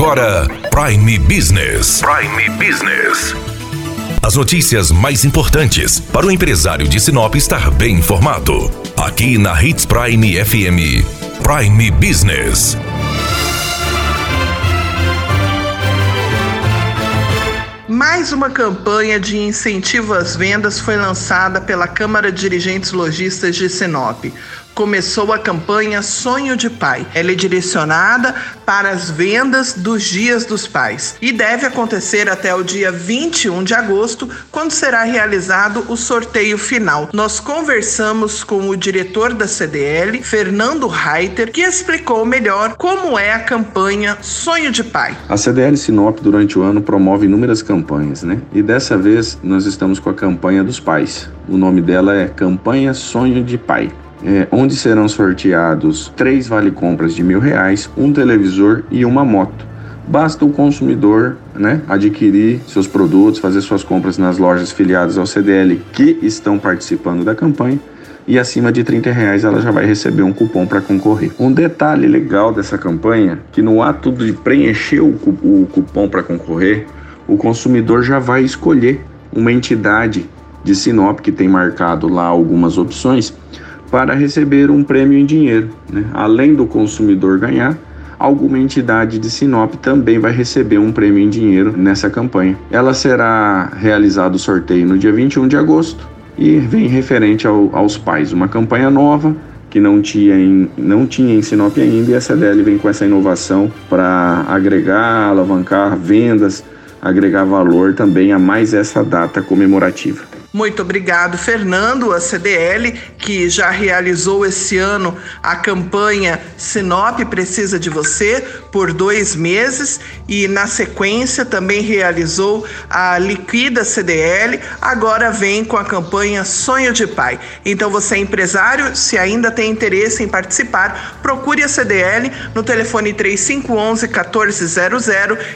agora Prime Business. Prime Business. As notícias mais importantes para o empresário de Sinop estar bem informado. Aqui na Hits Prime FM. Prime Business. Mais uma campanha de incentivo às vendas foi lançada pela Câmara de Dirigentes Logistas de Sinop começou a campanha Sonho de Pai. Ela é direcionada para as vendas dos Dias dos Pais e deve acontecer até o dia 21 de agosto, quando será realizado o sorteio final. Nós conversamos com o diretor da CDL, Fernando Reiter, que explicou melhor como é a campanha Sonho de Pai. A CDL Sinop durante o ano promove inúmeras campanhas, né? E dessa vez nós estamos com a campanha dos pais. O nome dela é Campanha Sonho de Pai é, onde serão sorteados três vale-compras de mil reais, um televisor e uma moto. Basta o consumidor né, adquirir seus produtos, fazer suas compras nas lojas filiadas ao CDL que estão participando da campanha e acima de 30 reais ela já vai receber um cupom para concorrer. Um detalhe legal dessa campanha que no ato de preencher o, o cupom para concorrer, o consumidor já vai escolher uma entidade de Sinop que tem marcado lá algumas opções para receber um prêmio em dinheiro. Né? Além do consumidor ganhar, alguma entidade de Sinop também vai receber um prêmio em dinheiro nessa campanha. Ela será realizado o sorteio no dia 21 de agosto e vem referente ao, aos pais. Uma campanha nova que não tinha, em, não tinha em Sinop ainda e a CDL vem com essa inovação para agregar, alavancar vendas, agregar valor também a mais essa data comemorativa. Muito obrigado, Fernando, a CDL, que já realizou esse ano a campanha Sinop Precisa de Você por dois meses e, na sequência, também realizou a Liquida CDL. Agora vem com a campanha Sonho de Pai. Então, você é empresário, se ainda tem interesse em participar, procure a CDL no telefone 3511 1400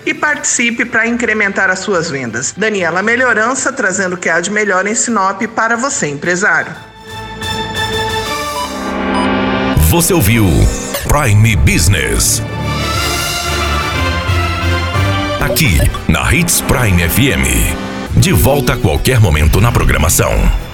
e participe para incrementar as suas vendas. Daniela Melhorança, trazendo o que há de melhor em Sinop para você, empresário. Você ouviu Prime Business. Aqui, na Hits Prime FM. De volta a qualquer momento na programação.